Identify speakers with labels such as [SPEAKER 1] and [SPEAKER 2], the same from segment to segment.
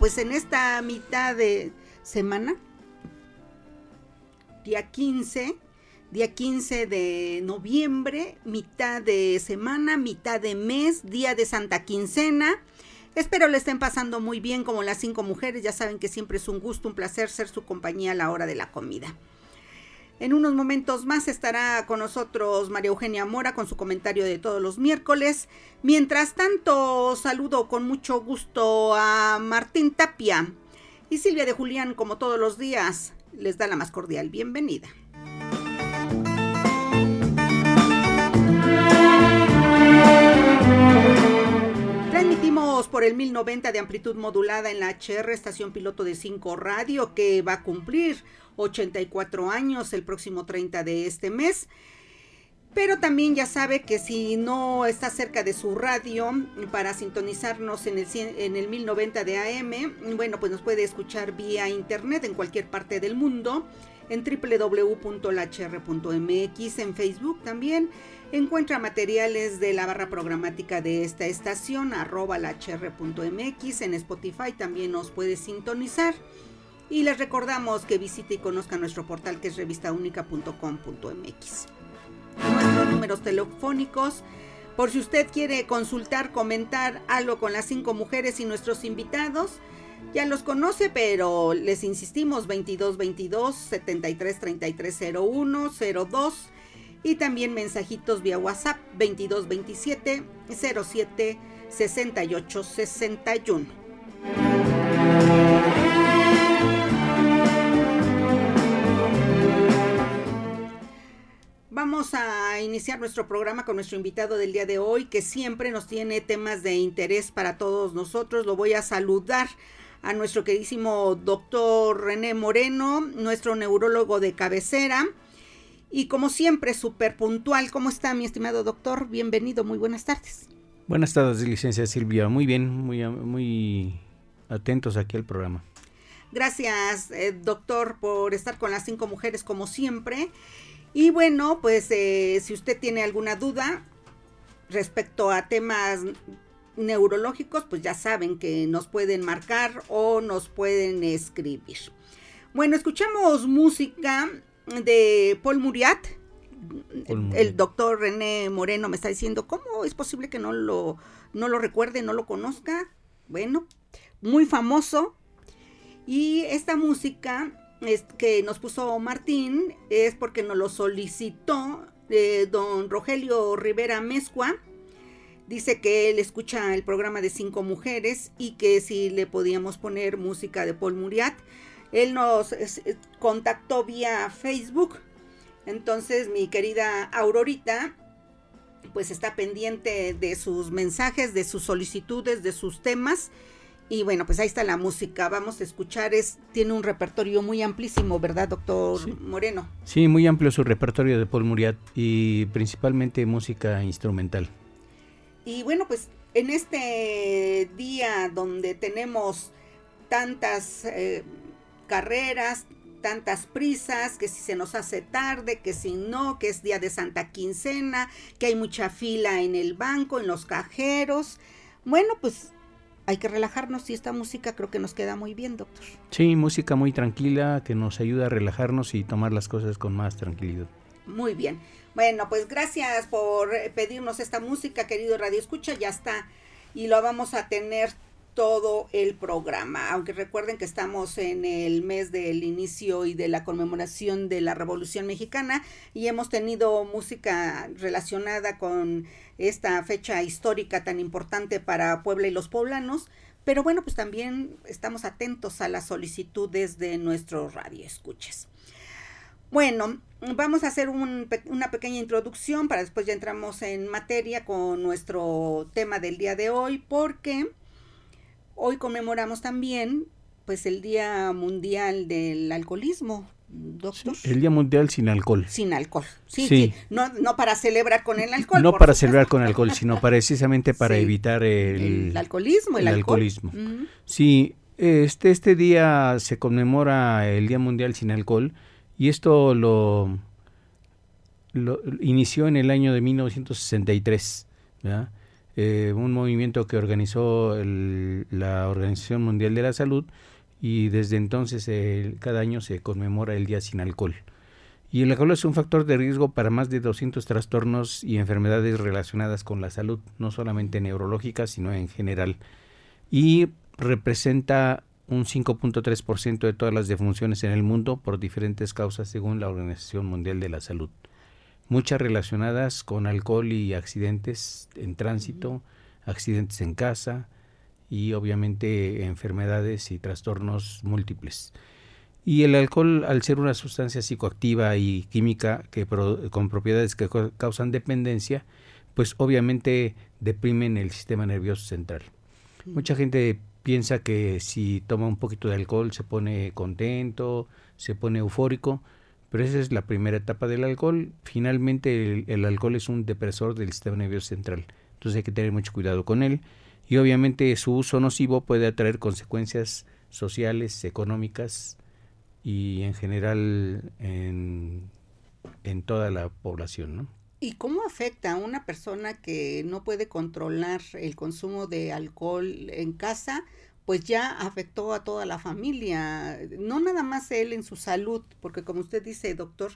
[SPEAKER 1] Pues en esta mitad de semana, día 15, día 15 de noviembre, mitad de semana, mitad de mes, día de Santa Quincena. Espero le estén pasando muy bien como las cinco mujeres, ya saben que siempre es un gusto, un placer ser su compañía a la hora de la comida. En unos momentos más estará con nosotros María Eugenia Mora con su comentario de todos los miércoles. Mientras tanto, saludo con mucho gusto a Martín Tapia y Silvia de Julián, como todos los días, les da la más cordial bienvenida. Transmitimos por el 1090 de amplitud modulada en la HR, estación piloto de 5 radio, que va a cumplir 84 años el próximo 30 de este mes. Pero también ya sabe que si no está cerca de su radio para sintonizarnos en el, en el 1090 de AM, bueno, pues nos puede escuchar vía internet en cualquier parte del mundo, en www.lhr.mx, en Facebook también. Encuentra materiales de la barra programática de esta estación, arroba lhr.mx, en Spotify también nos puede sintonizar. Y les recordamos que visite y conozca nuestro portal que es revistaúnica.com.mx. Nuestros números telefónicos, por si usted quiere consultar, comentar algo con las cinco mujeres y nuestros invitados, ya los conoce, pero les insistimos 22 22 73 33 01 02 y también mensajitos vía WhatsApp 22 27 07 68 61. Vamos a iniciar nuestro programa con nuestro invitado del día de hoy, que siempre nos tiene temas de interés para todos nosotros. Lo voy a saludar a nuestro queridísimo doctor René Moreno, nuestro neurólogo de cabecera. Y como siempre, súper puntual. ¿Cómo está mi estimado doctor? Bienvenido, muy buenas tardes.
[SPEAKER 2] Buenas tardes, licencia Silvia. Muy bien, muy, muy atentos aquí al programa.
[SPEAKER 1] Gracias, eh, doctor, por estar con las cinco mujeres como siempre. Y bueno, pues eh, si usted tiene alguna duda respecto a temas neurológicos, pues ya saben que nos pueden marcar o nos pueden escribir. Bueno, escuchamos música de Paul Muriat. El, doctor René Moreno me está diciendo, ¿cómo es posible que no lo, no lo recuerde, no lo conozca? Bueno, muy famoso. Y esta música que nos puso Martín es porque nos lo solicitó eh, don Rogelio Rivera Mezcua. Dice que él escucha el programa de Cinco Mujeres y que si le podíamos poner música de Paul Muriat. Él nos contactó vía Facebook. Entonces mi querida Aurorita pues está pendiente de sus mensajes, de sus solicitudes, de sus temas y bueno, pues ahí está la música. Vamos a escuchar, es, tiene un repertorio muy amplísimo, ¿verdad, doctor Moreno?
[SPEAKER 2] Sí, muy amplio su repertorio de Paul Muriat y principalmente música instrumental.
[SPEAKER 1] Y bueno, pues en este día donde tenemos tantas eh, carreras, tantas prisas, que si se nos hace tarde, que si no, que es día de Santa Quincena, que hay mucha fila en el banco, en los cajeros. Bueno, pues hay que relajarnos y esta música creo que nos queda muy bien, doctor.
[SPEAKER 2] Sí, música muy tranquila que nos ayuda a relajarnos y tomar las cosas con más tranquilidad.
[SPEAKER 1] Muy bien. Bueno, pues gracias por pedirnos esta música, querido Radio Escucha, ya está. Y lo vamos a tener todo el programa. Aunque recuerden que estamos en el mes del inicio y de la conmemoración de la Revolución Mexicana y hemos tenido música relacionada con esta fecha histórica tan importante para Puebla y los poblanos. Pero bueno, pues también estamos atentos a las solicitudes de nuestro radio escuches. Bueno, vamos a hacer una pequeña introducción para después ya entramos en materia con nuestro tema del día de hoy, porque hoy conmemoramos también pues el Día Mundial del Alcoholismo, doctor.
[SPEAKER 2] el Día Mundial sin alcohol.
[SPEAKER 1] Sin alcohol, sí, sí. No, no para celebrar con el alcohol.
[SPEAKER 2] No para celebrar con alcohol, sino precisamente para evitar el,
[SPEAKER 1] el, alcoholismo, el,
[SPEAKER 2] alcoholismo. Sí, este, este día se conmemora el Día Mundial sin alcohol y esto lo, lo inició en el año de 1963, eh, un movimiento que organizó la Organización Mundial de la Salud y desde entonces cada año se conmemora el Día sin Alcohol. Y el alcohol es un factor de riesgo para más de 200 trastornos y enfermedades relacionadas con la salud, no solamente neurológicas, sino en general. Y representa un 5.3% de todas las defunciones en el mundo por diferentes causas según la Organización Mundial de la Salud. Muchas relacionadas con alcohol y accidentes en tránsito, accidentes en casa y obviamente enfermedades y trastornos múltiples. Y el alcohol, al ser una sustancia psicoactiva y química que con propiedades que causan dependencia, pues obviamente deprimen el sistema nervioso central. Mucha gente piensa que si toma un poquito de alcohol se pone contento, se pone eufórico, pero esa es la primera etapa del alcohol. Finalmente el, alcohol es un depresor del sistema nervioso central, entonces hay que tener mucho cuidado con él y obviamente su uso nocivo puede atraer consecuencias sociales, económicas y en general en, en toda la población, ¿no?
[SPEAKER 1] ¿Y cómo afecta a una persona que no puede controlar el consumo de alcohol en casa? Pues ya afectó a toda la familia, no nada más él en su salud, porque como usted dice, doctor,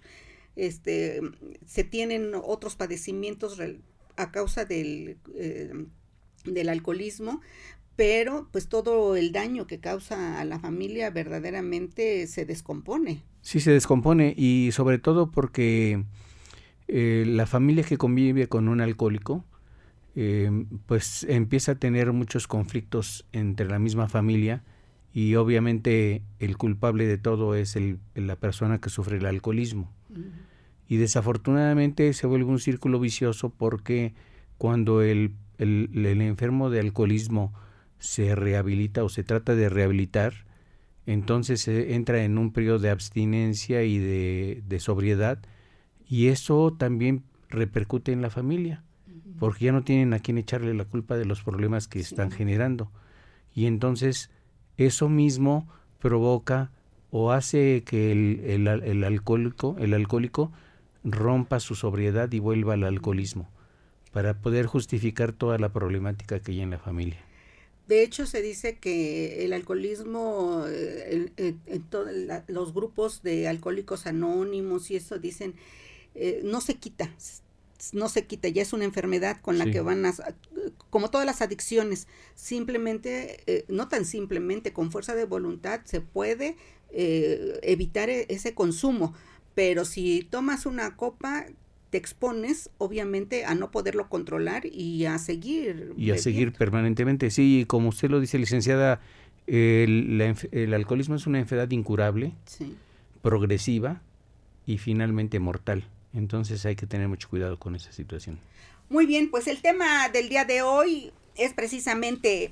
[SPEAKER 1] este, se tienen otros padecimientos a causa del, eh, del alcoholismo, pero pues todo el daño que causa a la familia verdaderamente se descompone.
[SPEAKER 2] Sí, se descompone y sobre todo porque eh, la familia que convive con un alcohólico, eh, pues empieza a tener muchos conflictos entre la misma familia y obviamente el culpable de todo es el, la persona que sufre el alcoholismo. Y desafortunadamente se vuelve un círculo vicioso porque cuando el, el, el, enfermo de alcoholismo se rehabilita o se trata de rehabilitar, entonces se entra en un periodo de abstinencia y de, de sobriedad y eso también repercute en la familia, porque ya no tienen a quién echarle la culpa de los problemas que están generando. Y entonces eso mismo provoca o hace que el, el, el, alcohólico, el alcohólico rompa su sobriedad y vuelva al alcoholismo, para poder justificar toda la problemática que hay en la familia.
[SPEAKER 1] De hecho, se dice que el alcoholismo, eh, en, los grupos de alcohólicos anónimos y eso dicen eh, no se quita, no se quita, ya es una enfermedad con la que van a, como todas las adicciones, simplemente, eh, no tan simplemente, con fuerza de voluntad se puede eh, evitar e, ese consumo, pero si tomas una copa, te expones obviamente a no poderlo controlar y a seguir.
[SPEAKER 2] Y a seguir permanentemente, sí, como usted lo dice, licenciada, el, el alcoholismo es una enfermedad incurable, progresiva y finalmente mortal. Entonces hay que tener mucho cuidado con esa situación.
[SPEAKER 1] Muy bien, pues el tema del día de hoy es precisamente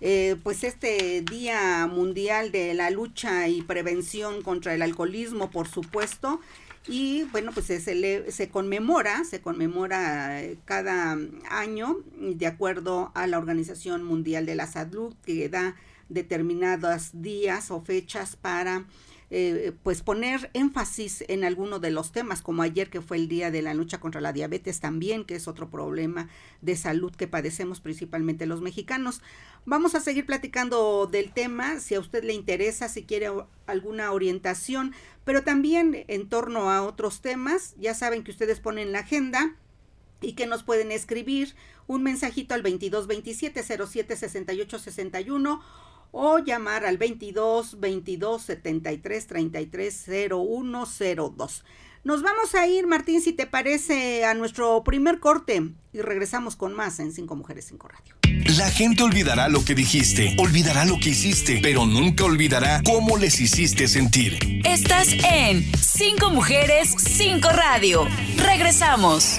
[SPEAKER 1] eh, pues este Día Mundial de la Lucha y Prevención contra el Alcoholismo, por supuesto. Y bueno, pues se, se conmemora, se conmemora eh, cada año de acuerdo a la Organización Mundial de la Salud que da determinados días o fechas para eh, pues poner énfasis en alguno de los temas, como ayer que fue el día de la lucha contra la diabetes también, que es otro problema de salud que padecemos principalmente los mexicanos. Vamos a seguir platicando del tema, si a usted le interesa, si quiere alguna orientación, pero también en torno a otros temas, ya saben que ustedes ponen la agenda y que nos pueden escribir un mensajito al 2227 07 68 61 o llamar al 22 22 73 33 0102. Nos vamos a ir, Martín, si te parece, a nuestro primer corte y regresamos con más en Cinco Mujeres, Cinco Radio.
[SPEAKER 3] La gente olvidará lo que dijiste, olvidará lo que hiciste, pero nunca olvidará cómo les hiciste sentir.
[SPEAKER 4] Estás en Cinco Mujeres, Cinco Radio. Regresamos.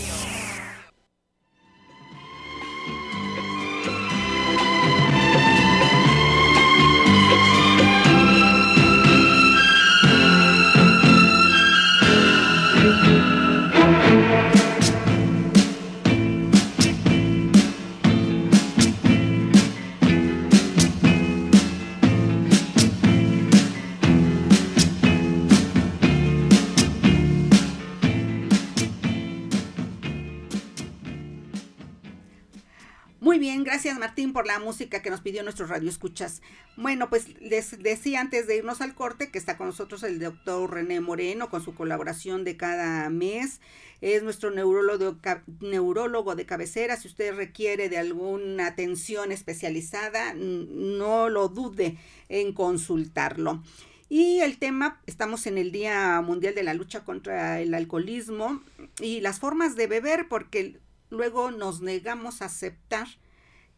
[SPEAKER 1] Gracias Martín por la música que nos pidió nuestro radio escuchas. Bueno, pues les decía antes de irnos al corte que está con nosotros el doctor René Moreno con su colaboración de cada mes. Es nuestro neurólogo, neurólogo de cabecera. Si usted requiere de alguna atención especializada, no lo dude en consultarlo. Y el tema, estamos en el Día Mundial de la Lucha contra el Alcoholismo y las formas de beber, porque luego nos negamos a aceptar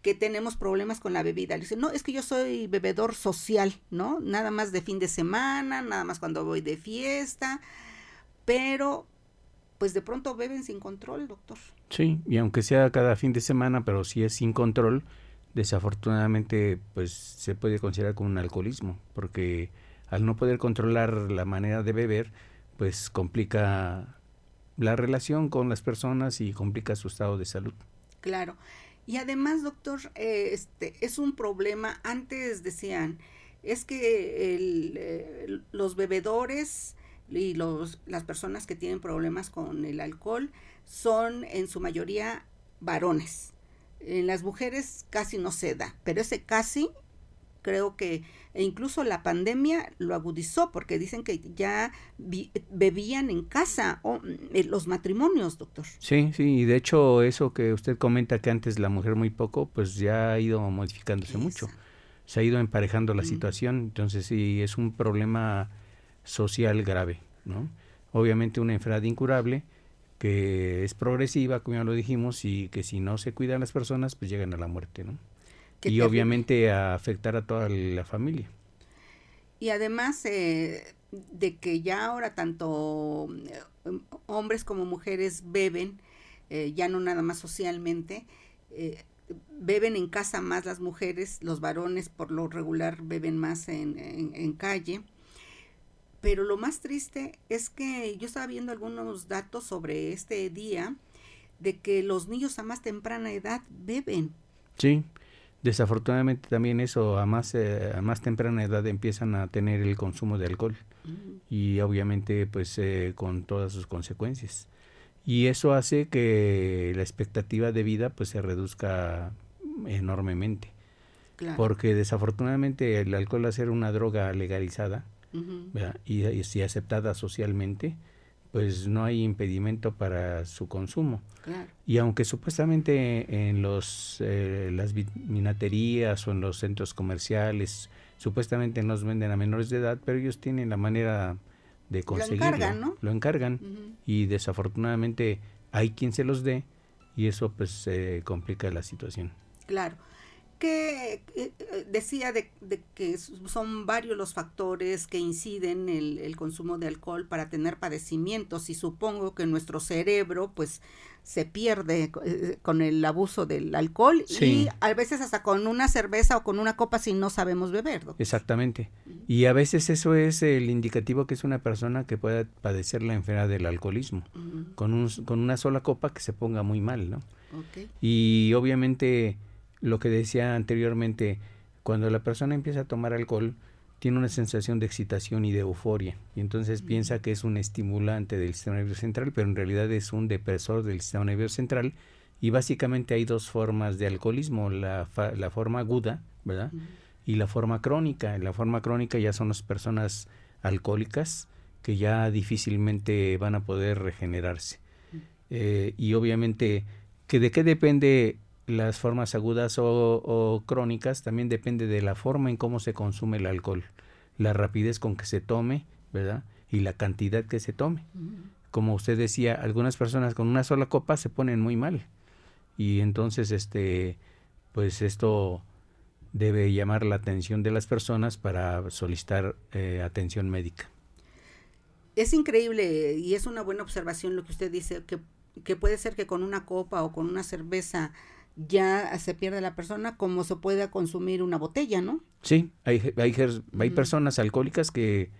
[SPEAKER 1] que tenemos problemas con la bebida. Le dicen, no, es que yo soy bebedor social, ¿no? Nada más de fin de semana, nada más cuando voy de fiesta, pero pues de pronto beben sin control, doctor.
[SPEAKER 2] Sí, y aunque sea cada fin de semana, pero si es sin control, desafortunadamente pues se puede considerar como un alcoholismo, porque al no poder controlar la manera de beber, pues complica la relación con las personas y complica su estado de salud.
[SPEAKER 1] Claro. Y además, doctor, eh, este es un problema. Antes decían, es que eh, los bebedores y los, las personas que tienen problemas con el alcohol son en su mayoría varones. En las mujeres casi no se da, pero ese casi creo que e incluso la pandemia lo agudizó porque dicen que ya bebían en casa o eh, los matrimonios, doctor.
[SPEAKER 2] Sí, sí, y de hecho eso que usted comenta que antes la mujer muy poco, pues ya ha ido modificándose mucho. Se ha ido emparejando la situación, entonces sí es un problema social grave, ¿no? Obviamente una enfermedad incurable que es progresiva, como ya lo dijimos, y que si no se cuidan las personas, pues llegan a la muerte, ¿no? Y obviamente a afectar a toda la familia.
[SPEAKER 1] Y además eh, de que ya ahora tanto eh, hombres como mujeres beben, eh, ya no nada más socialmente, beben en casa más las mujeres, los varones por lo regular beben más en, en calle. Pero lo más triste es que yo estaba viendo algunos datos sobre este día de que los niños a más temprana edad beben.
[SPEAKER 2] Sí, Desafortunadamente también eso a más, eh, a más temprana edad empiezan a tener el consumo de alcohol y obviamente pues eh, con todas sus consecuencias. Y eso hace que la expectativa de vida pues se reduzca enormemente. Porque desafortunadamente el alcohol al ser una droga legalizada y, y, aceptada socialmente, pues no hay impedimento para su consumo. Y aunque supuestamente en los eh, las minaterías o en los centros comerciales supuestamente nos venden a menores de edad, pero ellos tienen la manera de conseguirlo. Lo encargan, ¿no? Lo encargan y desafortunadamente hay quien se los dé y eso pues complica la situación.
[SPEAKER 1] Claro que eh, eh, decía de, que son varios los factores que inciden el, el consumo de alcohol para tener padecimientos y supongo que nuestro cerebro pues se pierde eh, con el abuso del alcohol y a veces hasta con una cerveza o con una copa si no sabemos beber.
[SPEAKER 2] Exactamente. Y a veces eso es el indicativo que es una persona que pueda padecer la enfermedad del alcoholismo. con, un, con una sola copa que se ponga muy mal, ¿no? Y obviamente lo que decía anteriormente, cuando la persona empieza a tomar alcohol, tiene una sensación de excitación y de euforia, y entonces piensa que es un estimulante del sistema nervioso central, pero en realidad es un depresor del sistema nervioso central Y básicamente hay dos formas de alcoholismo, la, la forma aguda, ¿verdad? Y la forma crónica. La forma crónica ya son las personas alcohólicas que ya difícilmente van a poder regenerarse. Eh, y obviamente, que ¿de qué depende las formas agudas o, crónicas? También depende de la forma en cómo se consume el alcohol, la rapidez con que se tome, ¿verdad? Y la cantidad que se tome. Como usted decía, algunas personas con una sola copa se ponen muy mal. Y entonces, este, pues esto debe llamar la atención de las personas para solicitar eh, atención médica
[SPEAKER 1] es increíble y es una buena observación lo que usted dice, que, que puede ser que con una copa o con una cerveza ya se pierde la persona como se puede consumir una botella, ¿no?
[SPEAKER 2] Sí, hay, hay, hay personas alcohólicas que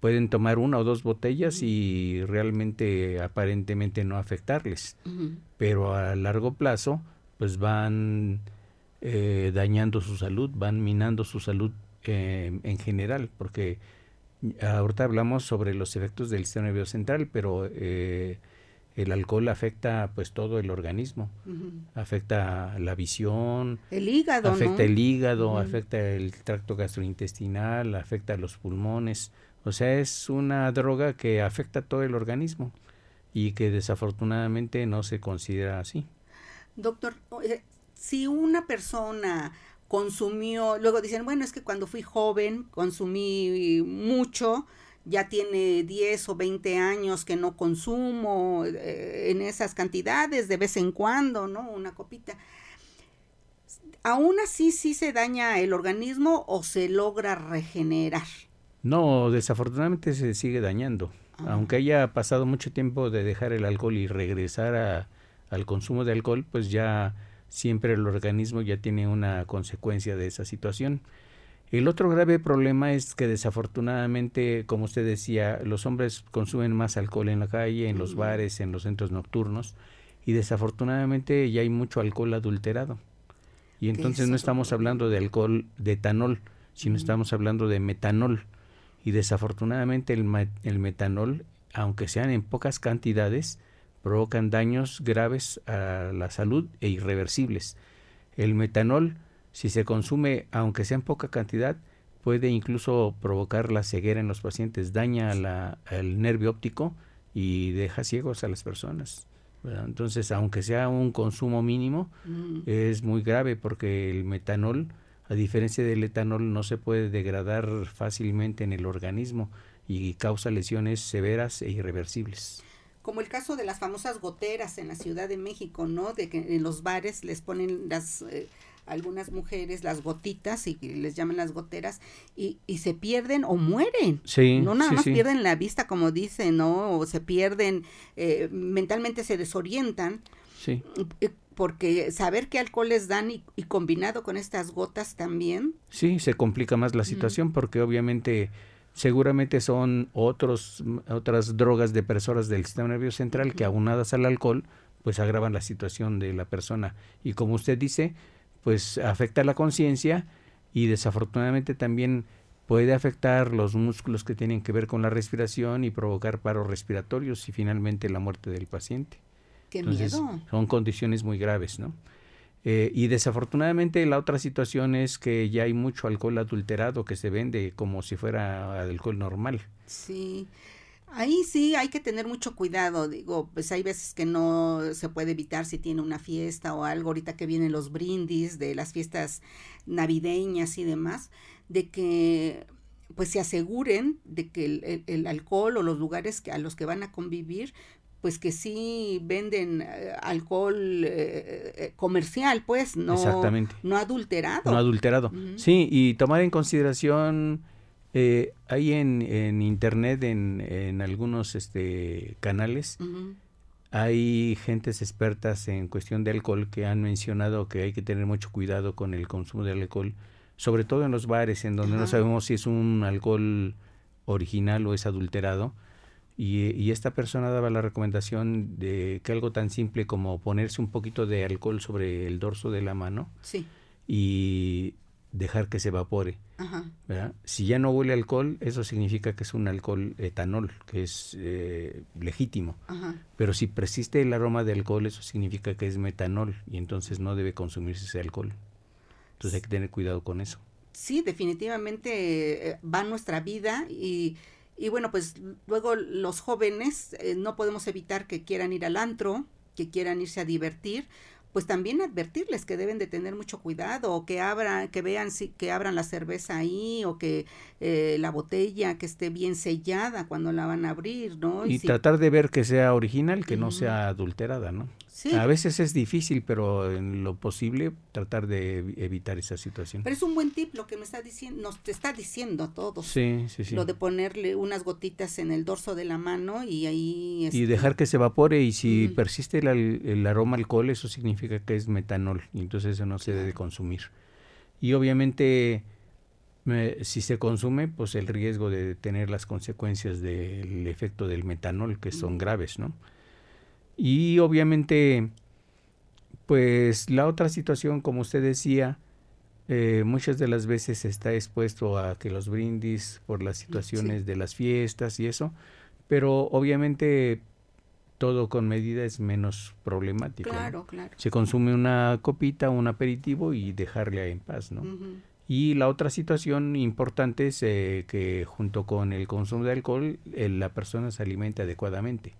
[SPEAKER 2] pueden tomar una o dos botellas y realmente aparentemente no afectarles, pero a largo plazo pues van eh, dañando su salud, van minando su salud eh, en general, porque ahorita hablamos sobre los efectos del sistema nervioso central, pero eh, el alcohol afecta pues todo el organismo, afecta la visión,
[SPEAKER 1] el hígado,
[SPEAKER 2] afecta el hígado, afecta el tracto gastrointestinal, afecta los pulmones, o sea es una droga que afecta todo el organismo y que desafortunadamente no se considera así.
[SPEAKER 1] Doctor, si una persona consumió, luego dicen, bueno, es que cuando fui joven consumí mucho, ya tiene 10 o 20 años que no consumo eh, en esas cantidades, de vez en cuando, ¿no? Una copita. ¿Aún así sí se daña el organismo o se logra regenerar?
[SPEAKER 2] No, desafortunadamente se sigue dañando. Ah. Aunque haya pasado mucho tiempo de dejar el alcohol y regresar al consumo de alcohol, pues ya siempre el organismo ya tiene una consecuencia de esa situación. El otro grave problema es que desafortunadamente, como usted decía, los hombres consumen más alcohol en la calle, en los bares, en los centros nocturnos, y desafortunadamente ya hay mucho alcohol adulterado. Y entonces no estamos hablando de alcohol de etanol, sino estamos hablando de metanol. Y desafortunadamente el, el metanol, aunque sean en pocas cantidades, provocan daños graves a la salud e irreversibles. El metanol, si se consume, aunque sea en poca cantidad, puede incluso provocar la ceguera en los pacientes, daña la, el nervio óptico y deja ciegos a las personas. Entonces, aunque sea un consumo mínimo, mm. es muy grave porque el metanol, a diferencia del etanol, no se puede degradar fácilmente en el organismo y causa lesiones severas e irreversibles
[SPEAKER 1] como el caso de las famosas goteras en la Ciudad de México, ¿no? De que en los bares les ponen las eh, algunas mujeres las gotitas y les llaman las goteras y, y se pierden o mueren.
[SPEAKER 2] Sí,
[SPEAKER 1] no nada
[SPEAKER 2] más
[SPEAKER 1] pierden la vista como dicen, ¿no? O se pierden, eh, mentalmente se desorientan.
[SPEAKER 2] Sí.
[SPEAKER 1] Eh, porque saber qué alcohol les dan y, combinado con estas gotas también.
[SPEAKER 2] Sí, se complica más la situación porque obviamente seguramente son otros, otras drogas depresoras del sistema nervioso central que aunadas al alcohol, pues agravan la situación de la persona. Y como usted dice, pues afecta la conciencia y desafortunadamente también puede afectar los músculos que tienen que ver con la respiración y provocar paros respiratorios y finalmente la muerte del paciente.
[SPEAKER 1] Qué miedo.
[SPEAKER 2] Son condiciones muy graves, ¿no? Eh, y desafortunadamente la otra situación es que ya hay mucho alcohol adulterado que se vende como si fuera alcohol normal.
[SPEAKER 1] Sí. Ahí sí hay que tener mucho cuidado, digo, pues hay veces que no se puede evitar si tiene una fiesta o algo, ahorita que vienen los brindis de las fiestas navideñas y demás, de que pues se aseguren de que el, el alcohol o los lugares que, a los que van a convivir pues que sí venden eh, alcohol eh, eh, comercial, pues, no, no adulterado.
[SPEAKER 2] No adulterado. Sí, y tomar en consideración, eh, hay en, en internet, en, en, algunos este, canales, hay gentes expertas en cuestión de alcohol que han mencionado que hay que tener mucho cuidado con el consumo de alcohol, sobre todo en los bares, en donde no sabemos si es un alcohol original o es adulterado. Y, esta persona daba la recomendación de que algo tan simple como ponerse un poquito de alcohol sobre el dorso de la mano y dejar que se evapore. Si ya no huele alcohol, eso significa que es un alcohol etanol, que es eh, legítimo. Pero si persiste el aroma de alcohol, eso significa que es metanol y entonces no debe consumirse ese alcohol. Entonces hay que tener cuidado con eso.
[SPEAKER 1] Sí, definitivamente eh, va nuestra vida y, y bueno, pues luego los jóvenes eh, no podemos evitar que quieran ir al antro, que quieran irse a divertir, pues también advertirles que deben de tener mucho cuidado o que abran, que vean si, que abran la cerveza ahí o que eh, la botella que esté bien sellada cuando la van a abrir, ¿no?
[SPEAKER 2] Y, tratar de ver que sea original, que no sea adulterada, ¿no? A veces es difícil, pero en lo posible tratar de evitar esa situación.
[SPEAKER 1] Pero es un buen tip lo que me está diciendo, nos te está diciendo a todos.
[SPEAKER 2] Sí, sí, sí.
[SPEAKER 1] Lo de ponerle unas gotitas en el dorso de la mano y ahí...
[SPEAKER 2] Y este, dejar que se evapore y si persiste el, el, aroma alcohol, eso significa que es metanol y entonces eso no se debe consumir. Y obviamente si se consume, pues el riesgo de tener las consecuencias del efecto del metanol, que son graves, ¿no? Y obviamente, pues la otra situación, como usted decía, eh, muchas de las veces está expuesto a que los brindis por las situaciones de las fiestas y eso, pero obviamente todo con medida es menos problemático.
[SPEAKER 1] Claro, claro.
[SPEAKER 2] Se consume una copita, un aperitivo y dejarle en paz, ¿no? Y la otra situación importante es eh, que junto con el consumo de alcohol, eh, la persona se alimenta adecuadamente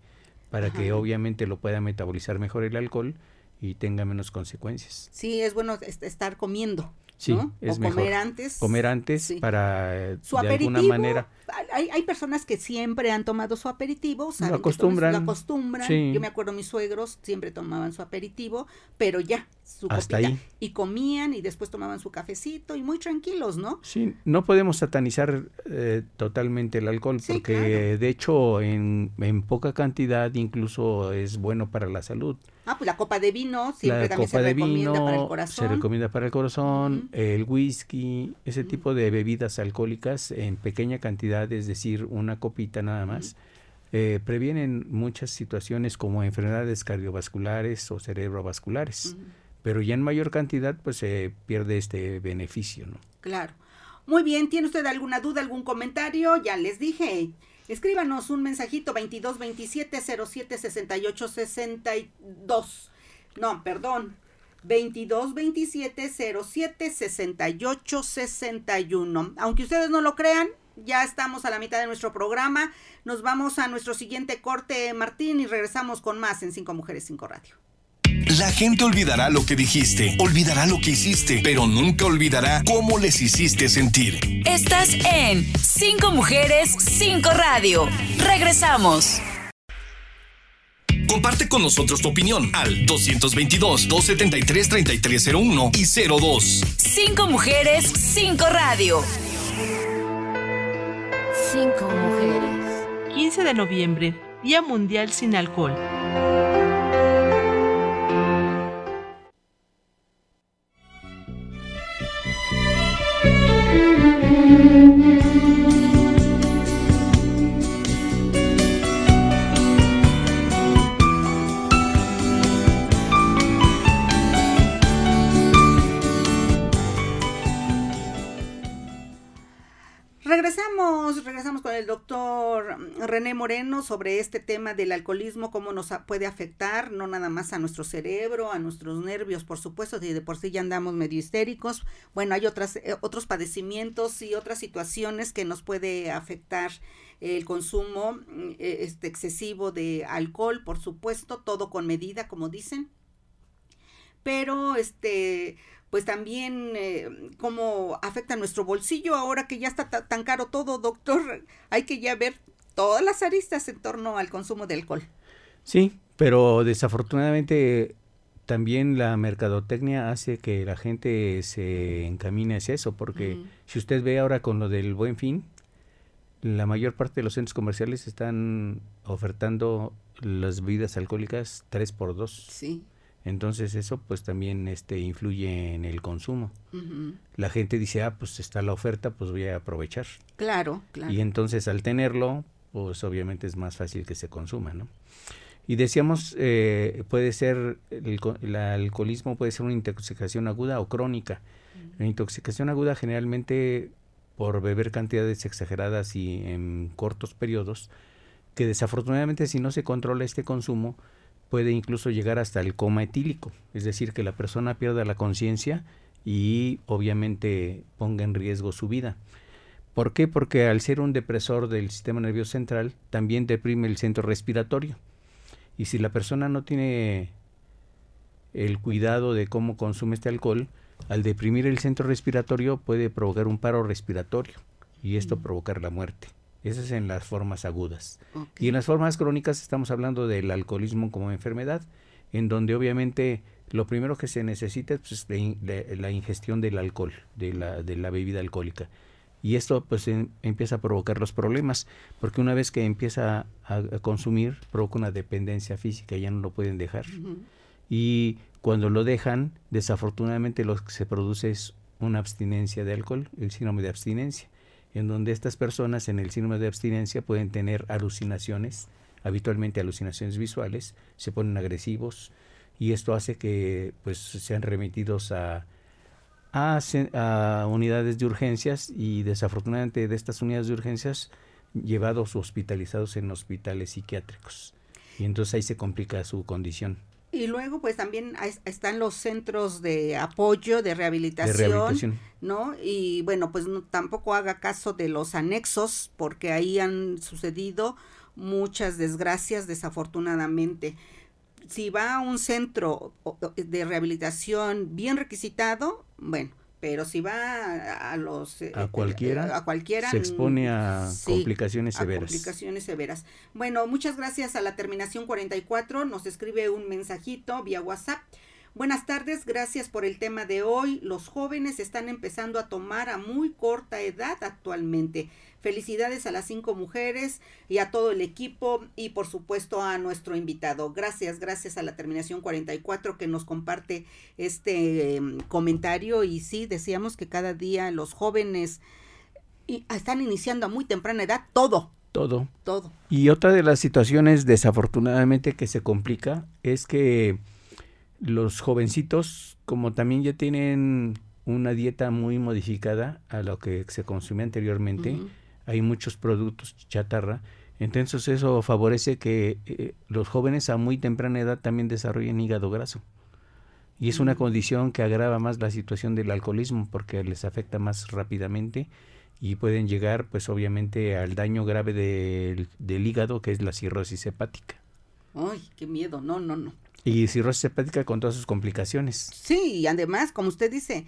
[SPEAKER 2] para que obviamente lo pueda metabolizar mejor el alcohol y tenga menos consecuencias.
[SPEAKER 1] Sí, es bueno estar comiendo.
[SPEAKER 2] Sí,
[SPEAKER 1] es o comer antes.
[SPEAKER 2] Comer antes para, Su de alguna manera...
[SPEAKER 1] Hay, hay, personas que siempre han tomado su aperitivo,
[SPEAKER 2] saben lo acostumbran.
[SPEAKER 1] lo acostumbran. Yo me acuerdo, mis suegros siempre tomaban su aperitivo, pero ya, su
[SPEAKER 2] Hasta ahí.
[SPEAKER 1] Y comían y después tomaban su cafecito y muy tranquilos, ¿no?
[SPEAKER 2] Sí, no podemos satanizar eh, totalmente el alcohol porque de hecho en, en poca cantidad incluso es bueno para la salud.
[SPEAKER 1] Ah, pues la copa de vino siempre también se recomienda para el corazón.
[SPEAKER 2] Se recomienda para el corazón, el whisky, ese tipo de bebidas alcohólicas en pequeña cantidad, es decir, una copita nada más, eh, previenen muchas situaciones como enfermedades cardiovasculares o cerebrovasculares. Pero ya en mayor cantidad, pues se pierde este beneficio, ¿no?
[SPEAKER 1] Claro. Muy bien, ¿tiene usted alguna duda, algún comentario? Ya les dije, Escríbanos un mensajito 22 27 07 68 62. No, perdón. 22 27 07 68 61. Aunque ustedes no lo crean, ya estamos a la mitad de nuestro programa. Nos vamos a nuestro siguiente corte, Martín, y regresamos con más en Cinco Mujeres, Cinco Radio.
[SPEAKER 3] La gente olvidará lo que dijiste, olvidará lo que hiciste, pero nunca olvidará cómo les hiciste sentir.
[SPEAKER 4] Estás en Cinco Mujeres, Cinco Radio. Regresamos.
[SPEAKER 3] Comparte con nosotros tu opinión al 222-273-3301 y 02.
[SPEAKER 4] Cinco Mujeres, Cinco Radio.
[SPEAKER 5] Cinco Mujeres. 15 de noviembre, Día Mundial sin Alcohol.
[SPEAKER 1] Sobre este tema del alcoholismo, cómo nos puede afectar, no nada más a nuestro cerebro, a nuestros nervios, por supuesto, si de por sí ya andamos medio histéricos. Bueno, hay otras, eh, otros padecimientos y otras situaciones que nos puede afectar el consumo eh, este, excesivo de alcohol, por supuesto, todo con medida, como dicen. Pero, este, pues también eh, cómo afecta nuestro bolsillo ahora que ya está tan caro todo, doctor. Hay que ya ver todas las aristas en torno al consumo de alcohol.
[SPEAKER 2] Sí, pero desafortunadamente también la mercadotecnia hace que la gente se encamine hacia eso, porque si usted ve ahora con lo del buen fin, la mayor parte de los centros comerciales están ofertando las bebidas alcohólicas 3 por 2
[SPEAKER 1] Sí.
[SPEAKER 2] Entonces eso pues también este influye en el consumo. La gente dice, ah, pues está la oferta, pues voy a aprovechar.
[SPEAKER 1] Claro, claro.
[SPEAKER 2] Y entonces al tenerlo, pues obviamente es más fácil que se consuma, ¿no? Y decíamos, eh, puede ser, el, alcoholismo puede ser una intoxicación aguda o crónica. La intoxicación aguda generalmente por beber cantidades exageradas y en cortos periodos, que desafortunadamente si no se controla este consumo puede incluso llegar hasta el coma etílico, es decir, que la persona pierda la conciencia y obviamente ponga en riesgo su vida. ¿Por qué? Porque al ser un depresor del sistema nervioso central, también deprime el centro respiratorio. Y si la persona no tiene el cuidado de cómo consume este alcohol, al deprimir el centro respiratorio puede provocar un paro respiratorio y esto mm. provocar la muerte. Esas es en las formas agudas. Y en las formas crónicas estamos hablando del alcoholismo como enfermedad, en donde obviamente lo primero que se necesita es la, ingestión del alcohol, de la, de la bebida alcohólica. Y esto pues empieza a provocar los problemas, porque una vez que empieza a, consumir, provoca una dependencia física, ya no lo pueden dejar. Y cuando lo dejan, desafortunadamente lo que se produce es una abstinencia de alcohol, el síndrome de abstinencia, en donde estas personas en el síndrome de abstinencia pueden tener alucinaciones, habitualmente alucinaciones visuales, se ponen agresivos y esto hace que pues sean remitidos a, a, unidades de urgencias y desafortunadamente de estas unidades de urgencias llevados hospitalizados en hospitales psiquiátricos. Y entonces ahí se complica su condición.
[SPEAKER 1] Y luego, pues también están los centros de apoyo, de rehabilitación, ¿no? Y bueno, pues tampoco haga caso de los anexos, porque ahí han sucedido muchas desgracias, desafortunadamente. Si va a un centro de rehabilitación bien requisitado, bueno, pero si va a, los
[SPEAKER 2] a eh, cualquiera,
[SPEAKER 1] a cualquiera
[SPEAKER 2] se expone a complicaciones severas.
[SPEAKER 1] A complicaciones severas. Bueno, muchas gracias a la terminación 44, nos escribe un mensajito vía WhatsApp. Buenas tardes, gracias por el tema de hoy. Los jóvenes están empezando a tomar a muy corta edad actualmente. Felicidades a las cinco mujeres y a todo el equipo y por supuesto a nuestro invitado. Gracias, gracias a la terminación 44 que nos comparte este em, comentario y sí, decíamos que cada día los jóvenes están iniciando a muy temprana edad todo.
[SPEAKER 2] Todo.
[SPEAKER 1] Todo.
[SPEAKER 2] Y otra de las situaciones desafortunadamente que se complica es que los jovencitos, como también ya tienen una dieta muy modificada a lo que se consumía anteriormente, hay muchos productos chatarra, entonces eso favorece que eh, los jóvenes a muy temprana edad también desarrollen hígado graso. Y es una mm. condición que agrava más la situación del alcoholismo porque les afecta más rápidamente y pueden llegar pues obviamente al daño grave del, del hígado que es la cirrosis hepática.
[SPEAKER 1] Ay, qué miedo, no, no, no.
[SPEAKER 2] Y cirrosis hepática con todas sus complicaciones.
[SPEAKER 1] Sí, y además, como usted dice,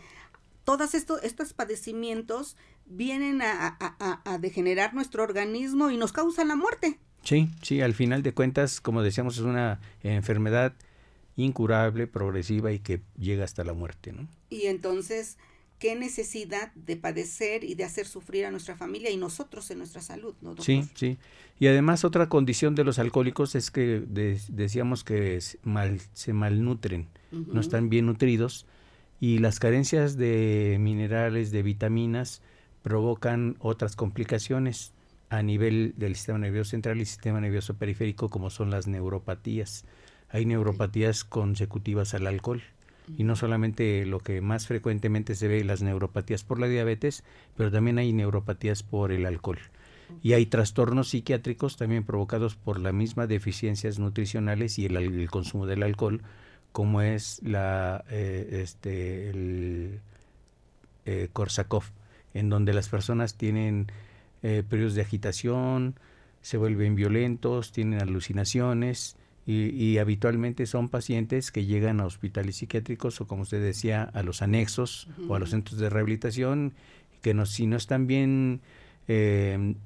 [SPEAKER 1] todos estos, estos padecimientos vienen a, a, degenerar nuestro organismo y nos causan la muerte.
[SPEAKER 2] Sí, sí, al final de cuentas, como decíamos, es una enfermedad incurable, progresiva y que llega hasta la muerte, ¿no?
[SPEAKER 1] Y entonces, qué necesidad de padecer y de hacer sufrir a nuestra familia y nosotros en nuestra salud, ¿no?
[SPEAKER 2] Sí, sí. Y además otra condición de los alcohólicos es que decíamos que mal, se malnutren, no están bien nutridos y las carencias de minerales, de vitaminas, provocan otras complicaciones a nivel del sistema nervioso central y sistema nervioso periférico como son las neuropatías. Hay neuropatías consecutivas al alcohol y no solamente lo que más frecuentemente se ve las neuropatías por la diabetes, pero también hay neuropatías por el alcohol. Y hay trastornos psiquiátricos también provocados por las mismas deficiencias nutricionales y el, consumo del alcohol, como es la eh, este el eh, Korsakoff, en donde las personas tienen eh, periodos de agitación, se vuelven violentos, tienen alucinaciones, y, habitualmente son pacientes que llegan a hospitales psiquiátricos o como usted decía a los anexos o a los centros de rehabilitación que no, si no están bien em,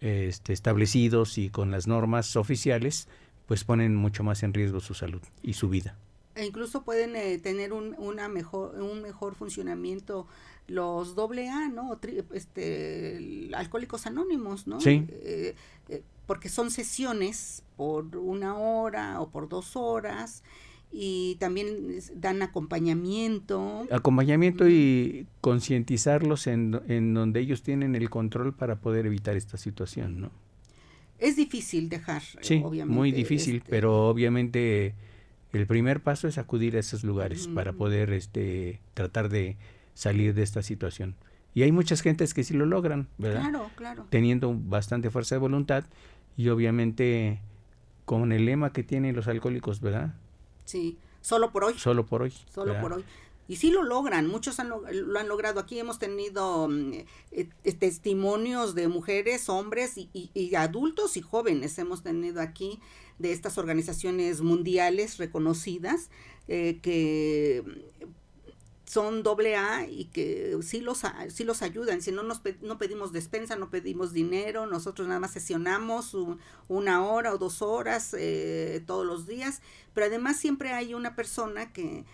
[SPEAKER 2] este, establecidos y con las normas oficiales pues ponen mucho más en riesgo su salud y su vida.
[SPEAKER 1] E incluso pueden eh, tener un, una mejor un mejor funcionamiento los doble A, ¿no? este, alcohólicos anónimos, ¿no?
[SPEAKER 2] Sí.
[SPEAKER 1] Eh, eh, porque son sesiones por una hora o por dos horas y también dan acompañamiento.
[SPEAKER 2] Acompañamiento y concientizarlos en, en donde ellos tienen el control para poder evitar esta situación, ¿no?
[SPEAKER 1] Es difícil dejar,
[SPEAKER 2] sí, muy difícil, este pero obviamente el primer paso es acudir a esos lugares para poder este tratar de salir de esta situación. Y hay muchas gentes que sí lo logran, ¿verdad?
[SPEAKER 1] Claro, claro.
[SPEAKER 2] Teniendo bastante fuerza de voluntad y obviamente con el lema que tienen los alcohólicos, ¿verdad?
[SPEAKER 1] Sí, solo por hoy.
[SPEAKER 2] Solo por hoy.
[SPEAKER 1] Solo por hoy. Y sí lo logran, muchos han lo, han logrado. Aquí hemos tenido mm, eh, eh, testimonios de mujeres, hombres y, adultos y jóvenes. Hemos tenido aquí de estas organizaciones mundiales reconocidas eh, que son doble A y que sí los, sí los ayudan. Si no, nos no pedimos despensa, no pedimos dinero, nosotros nada más sesionamos una hora o dos horas todos los días, pero además siempre hay una persona que,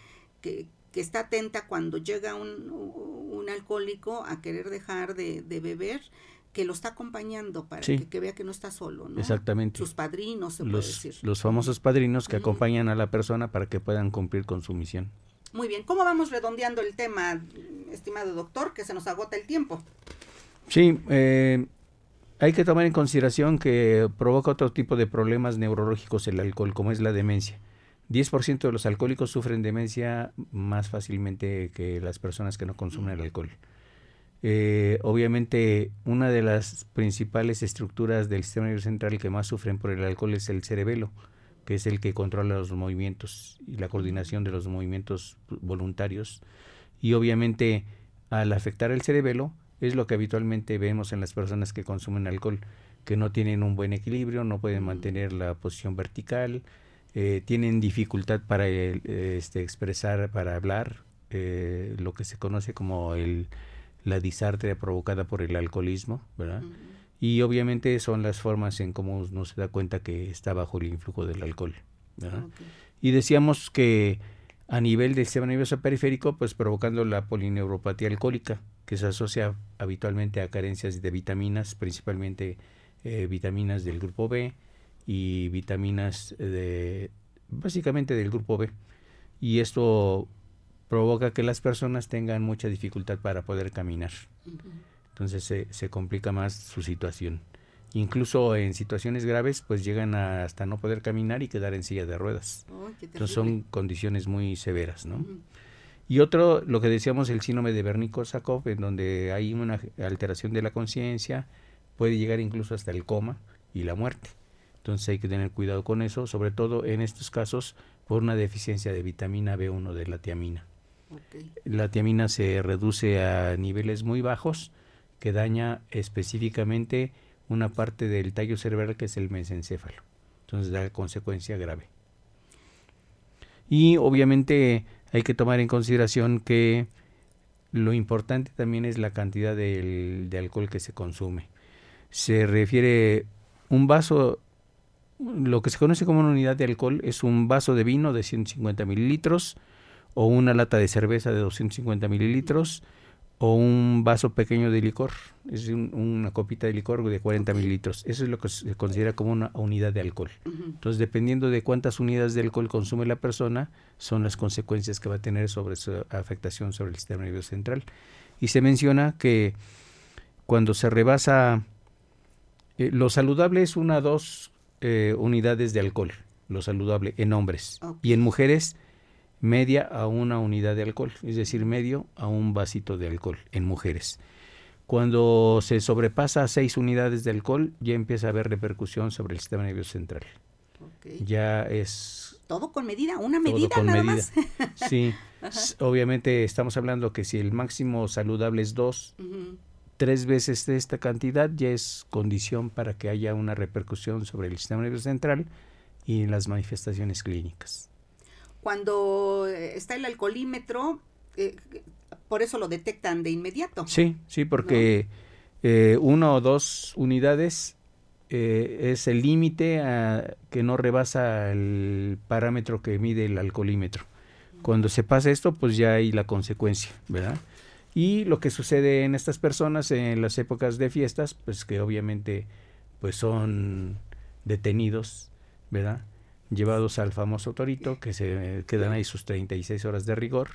[SPEAKER 1] que, que está atenta cuando llega un, un alcohólico a querer dejar de, beber, que lo está acompañando para que, vea que no está solo, ¿no?
[SPEAKER 2] Exactamente.
[SPEAKER 1] Sus padrinos, se
[SPEAKER 2] los,
[SPEAKER 1] puede decir.
[SPEAKER 2] Los famosos padrinos que acompañan a la persona para que puedan cumplir con su misión.
[SPEAKER 1] Muy bien, ¿cómo vamos redondeando el tema, estimado doctor, que se nos agota el tiempo?
[SPEAKER 2] Sí, eh, hay que tomar en consideración que provoca otro tipo de problemas neurológicos el alcohol, como es la demencia. 10% de los alcohólicos sufren demencia más fácilmente que las personas que no consumen el alcohol. Eh, obviamente, una de las principales estructuras del sistema nervioso central que más sufren por el alcohol es el cerebelo, que es el que controla los movimientos y la coordinación de los movimientos voluntarios. Y obviamente, al afectar el cerebelo, es lo que habitualmente vemos en las personas que consumen alcohol, que no tienen un buen equilibrio, no pueden mantener la posición vertical, eh, tienen dificultad para este, expresar, para hablar, eh, lo que se conoce como el, la disartria provocada por el alcoholismo, ¿verdad? Y obviamente son las formas en cómo uno se da cuenta que está bajo el influjo del alcohol. Y decíamos que a nivel del sistema nervioso periférico, pues provocando la polineuropatía alcohólica, que se asocia habitualmente a carencias de vitaminas, principalmente eh, vitaminas del grupo B, y vitaminas de básicamente del grupo B. Y esto provoca que las personas tengan mucha dificultad para poder caminar. Entonces se, se, complica más su situación. Incluso en situaciones graves, pues llegan a hasta no poder caminar y quedar en silla de ruedas. Entonces son condiciones muy severas, ¿no? Y otro, lo que decíamos, el síndrome de Wernicke-Korsakoff, en donde hay una alteración de la conciencia, puede llegar incluso hasta el coma y la muerte. Entonces hay que tener cuidado con eso, sobre todo en estos casos por una deficiencia de vitamina B1 de la tiamina. La tiamina se reduce a niveles muy bajos que daña específicamente una parte del tallo cerebral que es el mesencéfalo. Entonces da consecuencia grave. Y obviamente hay que tomar en consideración que lo importante también es la cantidad de alcohol que se consume. Se refiere un vaso lo que se conoce como una unidad de alcohol es un vaso de vino de 150 mililitros o una lata de cerveza de 250 mililitros o un vaso pequeño de licor, es una copita de licor de 40 mililitros. Eso es lo que se considera como una unidad de alcohol. Entonces, dependiendo de cuántas unidades de alcohol consume la persona, son las consecuencias que va a tener sobre su afectación sobre el sistema nervioso central. Y se menciona que cuando se rebasa, eh, lo saludable es una, dos eh, unidades de alcohol, lo saludable, en hombres. Y en mujeres, media a una unidad de alcohol, es decir, medio a un vasito de alcohol en mujeres. Cuando se sobrepasa a seis unidades de alcohol, ya empieza a haber repercusión sobre el sistema nervioso central. Ya es...
[SPEAKER 1] Todo con medida, una medida nada más.
[SPEAKER 2] sí, obviamente estamos hablando que si el máximo saludable es dos, tres veces de esta cantidad ya es condición para que haya una repercusión sobre el sistema nervioso central y en las manifestaciones clínicas.
[SPEAKER 1] Cuando eh, está el alcoholímetro, eh, por eso lo detectan de inmediato.
[SPEAKER 2] Sí, sí, porque eh, una o dos unidades es el límite que no rebasa el parámetro que mide el alcoholímetro. Cuando se pasa esto, pues ya hay la consecuencia, ¿verdad? Y lo que sucede en estas personas en las épocas de fiestas, pues que obviamente pues son detenidos, ¿verdad? Llevados al famoso torito, que se quedan ahí sus 36 horas de rigor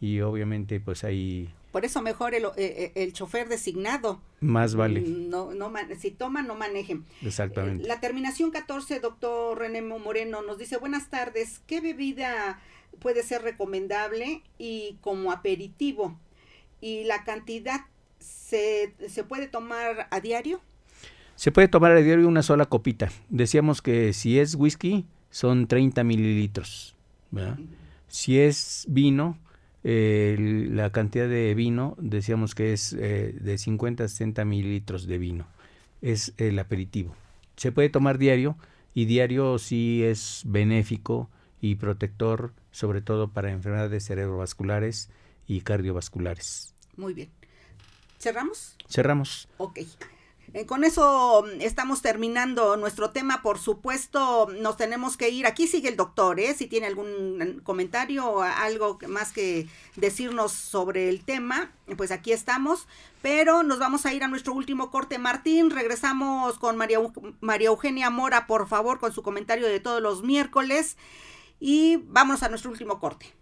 [SPEAKER 2] y obviamente pues ahí...
[SPEAKER 1] Por eso mejor el, eh, eh, el, chofer designado.
[SPEAKER 2] Más vale.
[SPEAKER 1] No, no, si toman, no manejen.
[SPEAKER 2] Exactamente.
[SPEAKER 1] La terminación 14, doctor René Moreno, nos dice, buenas tardes, ¿qué bebida puede ser recomendable y como aperitivo? y la cantidad ¿Se, ¿Se puede tomar a diario?
[SPEAKER 2] Se puede tomar a diario una sola copita. Decíamos que si es whisky son 30 mililitros. Si es vino, eh, la cantidad de vino, decíamos que es eh, de 50 a 60 mililitros de vino. Es el aperitivo. Se puede tomar diario y diario sí es benéfico y protector, sobre todo para enfermedades cerebrovasculares y cardiovasculares.
[SPEAKER 1] Muy bien. ¿Cerramos?
[SPEAKER 2] Cerramos.
[SPEAKER 1] Ok. Eh, con eso mm, estamos terminando nuestro tema. Por supuesto, nos tenemos que ir. Aquí sigue el doctor, ¿eh? Si tiene algún comentario o algo más que decirnos sobre el tema, pues aquí estamos. Pero nos vamos a ir a nuestro último corte. Martín, regresamos con María, María Eugenia Mora, por favor, con su comentario de todos los miércoles. Y vamos a nuestro último corte.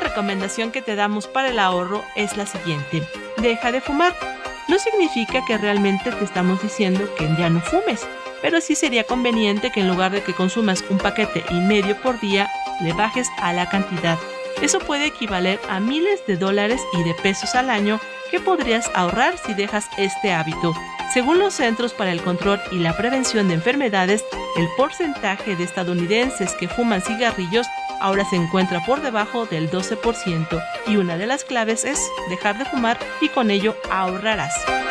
[SPEAKER 5] Recomendación que te damos para el ahorro es la siguiente. Deja de fumar. No significa que realmente te estamos diciendo que ya no fumes, pero sí sería conveniente que en lugar de que consumas un paquete y medio por día, le bajes a la cantidad. Eso puede equivaler a miles de dólares y de pesos al año que podrías ahorrar si dejas este hábito. Según los Centros para el Control y la Prevención de Enfermedades, el porcentaje de estadounidenses que fuman cigarrillos ahora se encuentra por debajo del 12% y una de las claves es dejar de fumar y con ello ahorrarás.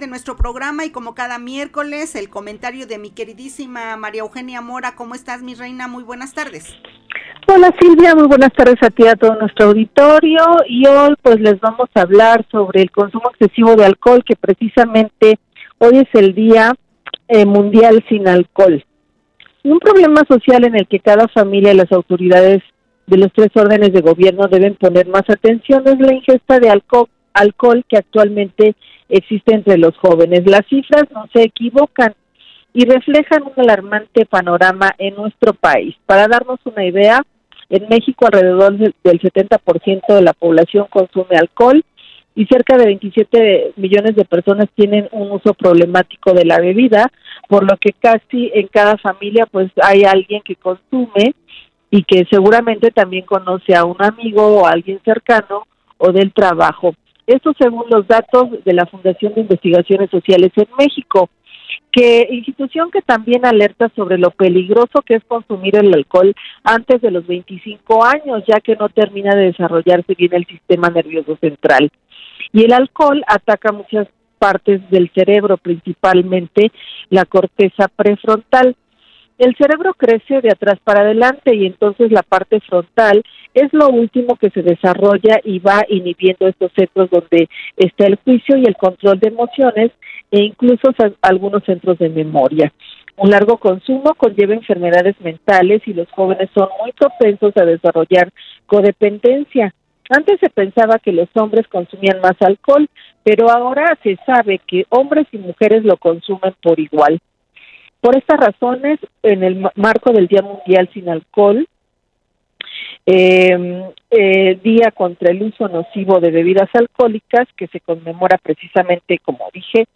[SPEAKER 1] De nuestro programa y como cada miércoles el comentario de mi queridísima María Eugenia Mora. ¿Cómo estás, mi reina? Muy buenas tardes.
[SPEAKER 6] Hola Silvia, muy buenas tardes a ti a todo nuestro auditorio y hoy pues les vamos a hablar sobre el consumo excesivo de alcohol que precisamente hoy es el Día eh, Mundial sin Alcohol. Un problema social en el que cada familia y las autoridades de los tres órdenes de gobierno deben poner más atención es la ingesta de alcohol alcohol que actualmente existe entre los jóvenes. Las cifras no se equivocan y reflejan un alarmante panorama en nuestro país. Para darnos una idea, en México alrededor del 70% de la población consume alcohol y cerca de 27 millones de personas tienen un uso problemático de la bebida, por lo que casi en cada familia pues hay alguien que consume y que seguramente también conoce a un amigo o a alguien cercano o del trabajo. Esto según los datos de la Fundación de Investigaciones Sociales en México, que institución que también alerta sobre lo peligroso que es consumir el alcohol antes de los 25 años, ya que no termina de desarrollarse bien el sistema nervioso central. Y el alcohol ataca muchas partes del cerebro, principalmente la corteza prefrontal. El cerebro crece de atrás para adelante y entonces la parte frontal es lo último que se desarrolla y va inhibiendo estos centros donde está el juicio y el control de emociones e incluso algunos centros de memoria. Un largo consumo conlleva enfermedades mentales y los jóvenes son muy propensos a desarrollar codependencia. Antes se pensaba que los hombres consumían más alcohol, pero ahora se sabe que hombres y mujeres lo consumen por igual. Por estas razones, en el marco del Día Mundial sin Alcohol, eh, eh, Día contra el uso nocivo de bebidas alcohólicas, que se conmemora precisamente, como dije,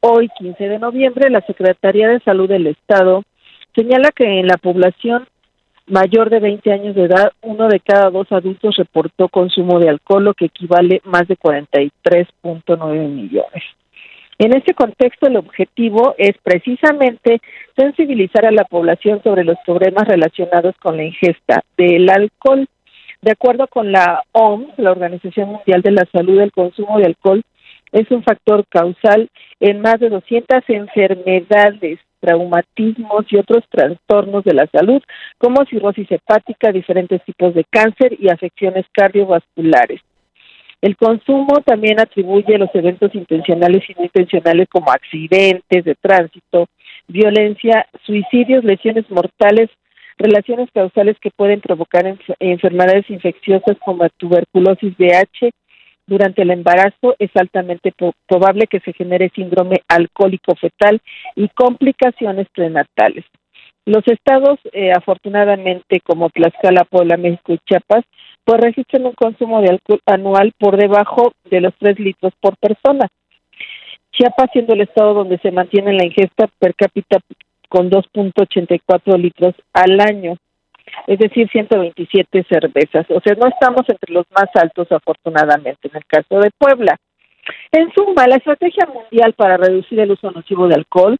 [SPEAKER 6] hoy 15 de noviembre, la Secretaría de Salud del Estado señala que en la población mayor de 20 años de edad, uno de cada dos adultos reportó consumo de alcohol, lo que equivale más de 43.9 millones. En este contexto, el objetivo es precisamente sensibilizar a la población sobre los problemas relacionados con la ingesta del alcohol. De acuerdo con la OMS, la Organización Mundial de la Salud, el consumo de alcohol es un factor causal en más de 200 enfermedades, traumatismos y otros trastornos de la salud, como cirrosis hepática, diferentes tipos de cáncer y afecciones cardiovasculares. El consumo también atribuye los eventos intencionales y no intencionales como accidentes de tránsito, violencia, suicidios, lesiones mortales, relaciones causales que pueden provocar enfermedades infecciosas como tuberculosis VH. Durante el embarazo es altamente probable que se genere síndrome alcohólico fetal y complicaciones prenatales. Los estados, eh, afortunadamente, como Tlaxcala, Puebla, México y Chiapas, pues registran un consumo de alcohol anual por debajo de los 3 litros por persona. Chiapas siendo el estado donde se mantiene la ingesta per cápita con 2.84 litros al año, es decir, 127 cervezas. O sea, no estamos entre los más altos, afortunadamente, en el caso de Puebla. En suma, la estrategia mundial para reducir el uso nocivo de alcohol,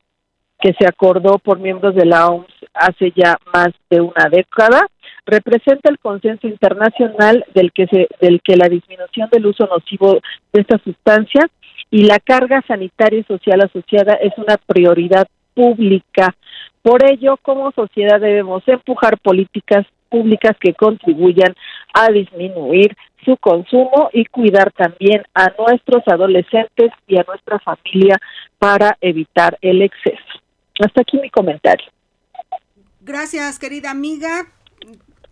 [SPEAKER 6] que se acordó por miembros de la OMS hace ya más de una década, representa el consenso internacional del que, se, del que la disminución del uso nocivo de esta sustancia y la carga sanitaria y social asociada es una prioridad pública. Por ello, como sociedad debemos empujar políticas públicas que contribuyan a disminuir su consumo y cuidar también a nuestros adolescentes y a nuestra familia para evitar el exceso. Hasta aquí mi comentario.
[SPEAKER 1] Gracias, querida amiga.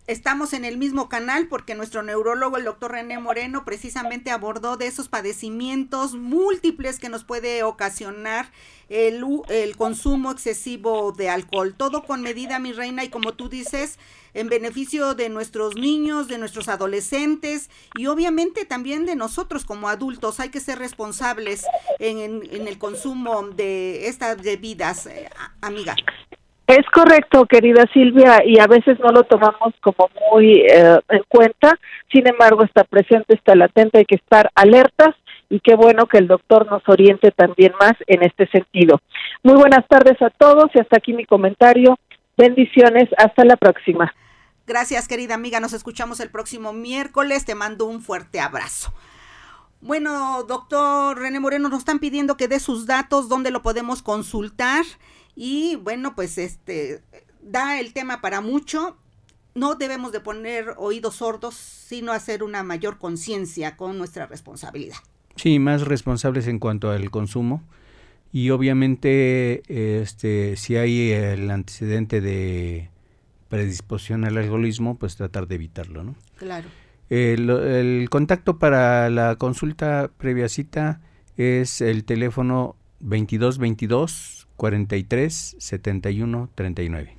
[SPEAKER 1] Estamos en el mismo canal porque nuestro neurólogo, el doctor René Moreno, precisamente abordó de esos padecimientos múltiples que nos puede ocasionar el, el consumo excesivo de alcohol. Todo con medida, mi reina, y como tú dices, en beneficio de nuestros niños, de nuestros adolescentes y obviamente también de nosotros como adultos. Hay que ser responsables en, en, el consumo de estas bebidas, eh, amiga.
[SPEAKER 6] Es correcto, querida Silvia, y a veces no lo tomamos como muy eh, en cuenta, sin embargo está presente, está latente, hay que estar alertas y qué bueno que el doctor nos oriente también más en este sentido. Muy buenas tardes a todos y hasta aquí mi comentario. Bendiciones, hasta la próxima.
[SPEAKER 1] Gracias, querida amiga, nos escuchamos el próximo miércoles, te mando un fuerte abrazo. Bueno, doctor René Moreno, nos están pidiendo que dé sus datos, dónde lo podemos consultar. Y bueno, pues este da el tema para mucho. No debemos de poner oídos sordos, sino hacer una mayor conciencia con nuestra responsabilidad.
[SPEAKER 2] Sí, más responsables en cuanto al consumo. Y obviamente, este, si hay el antecedente de predisposición al alcoholismo, pues tratar de evitarlo, ¿no?
[SPEAKER 1] Claro.
[SPEAKER 2] El, el contacto para la consulta previa cita es el teléfono 2222 43 71 39.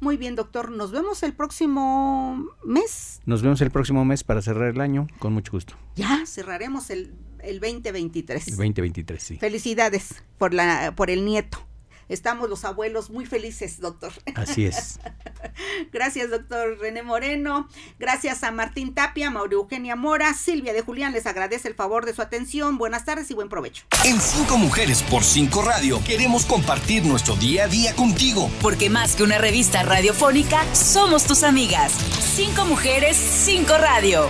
[SPEAKER 1] Muy bien, doctor. Nos vemos el próximo mes.
[SPEAKER 2] Nos vemos el próximo mes para cerrar el año, con mucho gusto.
[SPEAKER 1] Ya, cerraremos el, el 2023.
[SPEAKER 2] El 2023, sí.
[SPEAKER 1] Felicidades por, la, por el nieto. Estamos los abuelos muy felices, doctor.
[SPEAKER 2] Así es.
[SPEAKER 1] Gracias, doctor René Moreno. Gracias a Martín Tapia, Mauro Eugenia Mora, Silvia de Julián. Les agradece el favor de su atención. Buenas tardes y buen provecho.
[SPEAKER 3] En Cinco Mujeres por Cinco Radio queremos compartir nuestro día a día contigo.
[SPEAKER 4] Porque más que una revista radiofónica, somos tus amigas. Cinco Mujeres, Cinco Radio.